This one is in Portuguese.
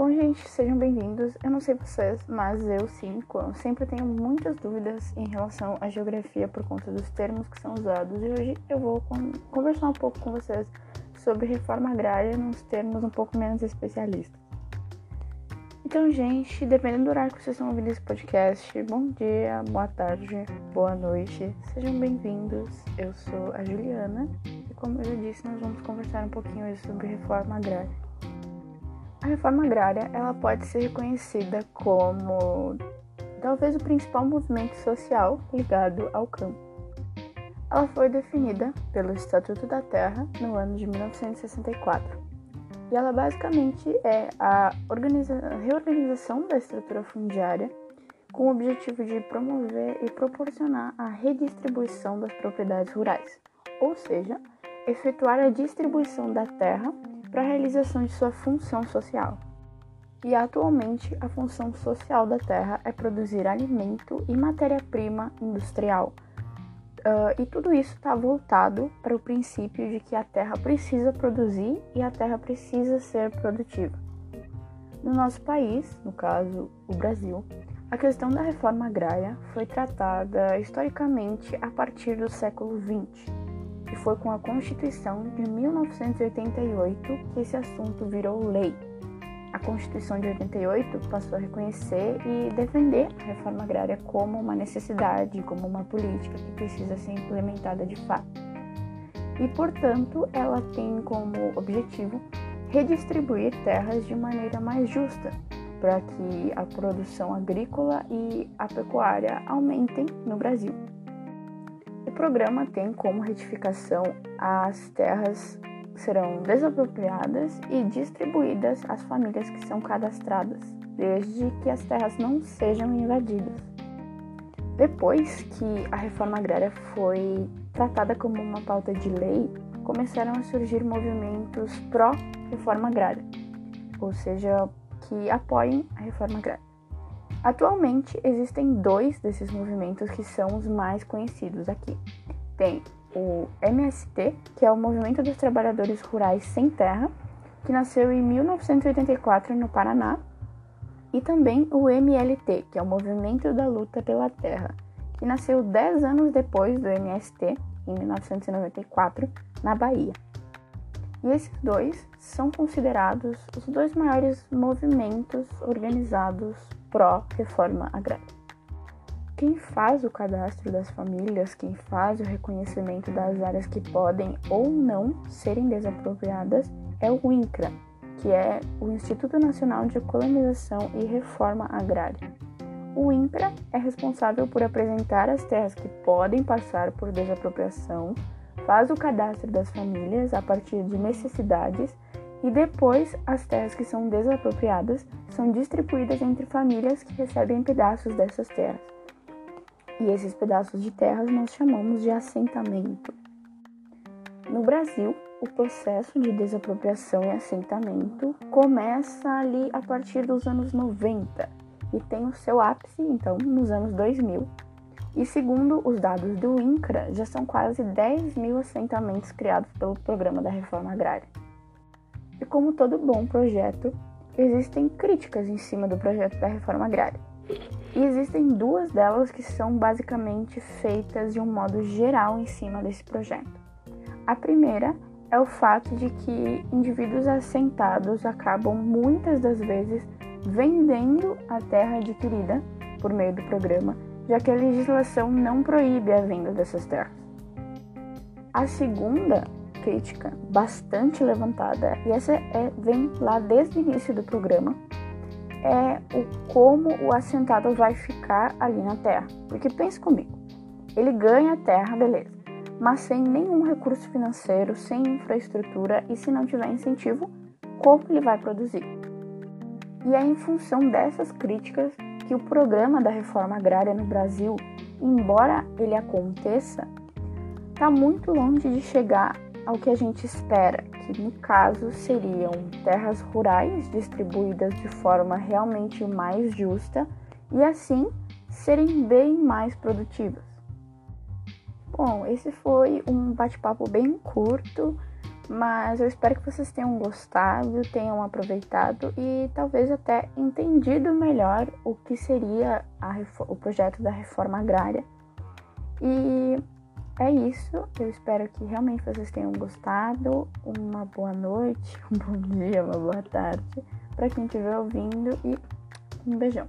Bom, gente, sejam bem-vindos. Eu não sei vocês, mas eu sim, sempre tenho muitas dúvidas em relação à geografia por conta dos termos que são usados. E hoje eu vou conversar um pouco com vocês sobre reforma agrária nos termos um pouco menos especialistas. Então, gente, dependendo do horário que vocês estão ouvindo esse podcast, bom dia, boa tarde, boa noite, sejam bem-vindos. Eu sou a Juliana e, como eu já disse, nós vamos conversar um pouquinho hoje sobre reforma agrária. A reforma agrária ela pode ser reconhecida como talvez o principal movimento social ligado ao campo. Ela foi definida pelo Estatuto da Terra no ano de 1964 e ela basicamente é a reorganização da estrutura fundiária com o objetivo de promover e proporcionar a redistribuição das propriedades rurais, ou seja, efetuar a distribuição da terra para a realização de sua função social. E atualmente a função social da terra é produzir alimento e matéria-prima industrial Uh, e tudo isso está voltado para o princípio de que a terra precisa produzir e a terra precisa ser produtiva. No nosso país, no caso o Brasil, a questão da reforma agrária foi tratada historicamente a partir do século XX, e foi com a Constituição de 1988 que esse assunto virou lei a Constituição de 88 passou a reconhecer e defender a reforma agrária como uma necessidade, como uma política que precisa ser implementada de fato. E, portanto, ela tem como objetivo redistribuir terras de maneira mais justa, para que a produção agrícola e a pecuária aumentem no Brasil. O programa tem como retificação as terras serão desapropriadas e distribuídas às famílias que são cadastradas, desde que as terras não sejam invadidas. Depois que a reforma agrária foi tratada como uma pauta de lei, começaram a surgir movimentos pró-reforma agrária, ou seja, que apoiem a reforma agrária. Atualmente existem dois desses movimentos que são os mais conhecidos aqui. Tem o MST, que é o Movimento dos Trabalhadores Rurais Sem Terra, que nasceu em 1984 no Paraná, e também o MLT, que é o Movimento da Luta pela Terra, que nasceu 10 anos depois do MST, em 1994, na Bahia. E esses dois são considerados os dois maiores movimentos organizados pró-reforma agrária. Quem faz o cadastro das famílias, quem faz o reconhecimento das áreas que podem ou não serem desapropriadas é o INCRA, que é o Instituto Nacional de Colonização e Reforma Agrária. O INCRA é responsável por apresentar as terras que podem passar por desapropriação, faz o cadastro das famílias a partir de necessidades e depois as terras que são desapropriadas são distribuídas entre famílias que recebem pedaços dessas terras e esses pedaços de terras nós chamamos de assentamento. No Brasil, o processo de desapropriação e assentamento começa ali a partir dos anos 90 e tem o seu ápice, então, nos anos 2000. E segundo os dados do INCRA, já são quase 10 mil assentamentos criados pelo Programa da Reforma Agrária. E como todo bom projeto, existem críticas em cima do projeto da reforma agrária. E existem duas delas que são basicamente feitas de um modo geral em cima desse projeto. A primeira é o fato de que indivíduos assentados acabam muitas das vezes vendendo a terra adquirida por meio do programa, já que a legislação não proíbe a venda dessas terras. A segunda crítica, bastante levantada, e essa é, vem lá desde o início do programa, é o como o assentado vai ficar ali na terra. Porque pense comigo, ele ganha a terra, beleza, mas sem nenhum recurso financeiro, sem infraestrutura e se não tiver incentivo, como ele vai produzir? E é em função dessas críticas que o programa da reforma agrária no Brasil, embora ele aconteça, está muito longe de chegar ao que a gente espera, que no caso seriam terras rurais distribuídas de forma realmente mais justa e assim serem bem mais produtivas. Bom, esse foi um bate-papo bem curto, mas eu espero que vocês tenham gostado, tenham aproveitado e talvez até entendido melhor o que seria o projeto da reforma agrária. E é isso. Eu espero que realmente vocês tenham gostado. Uma boa noite, um bom dia, uma boa tarde para quem estiver ouvindo e um beijão.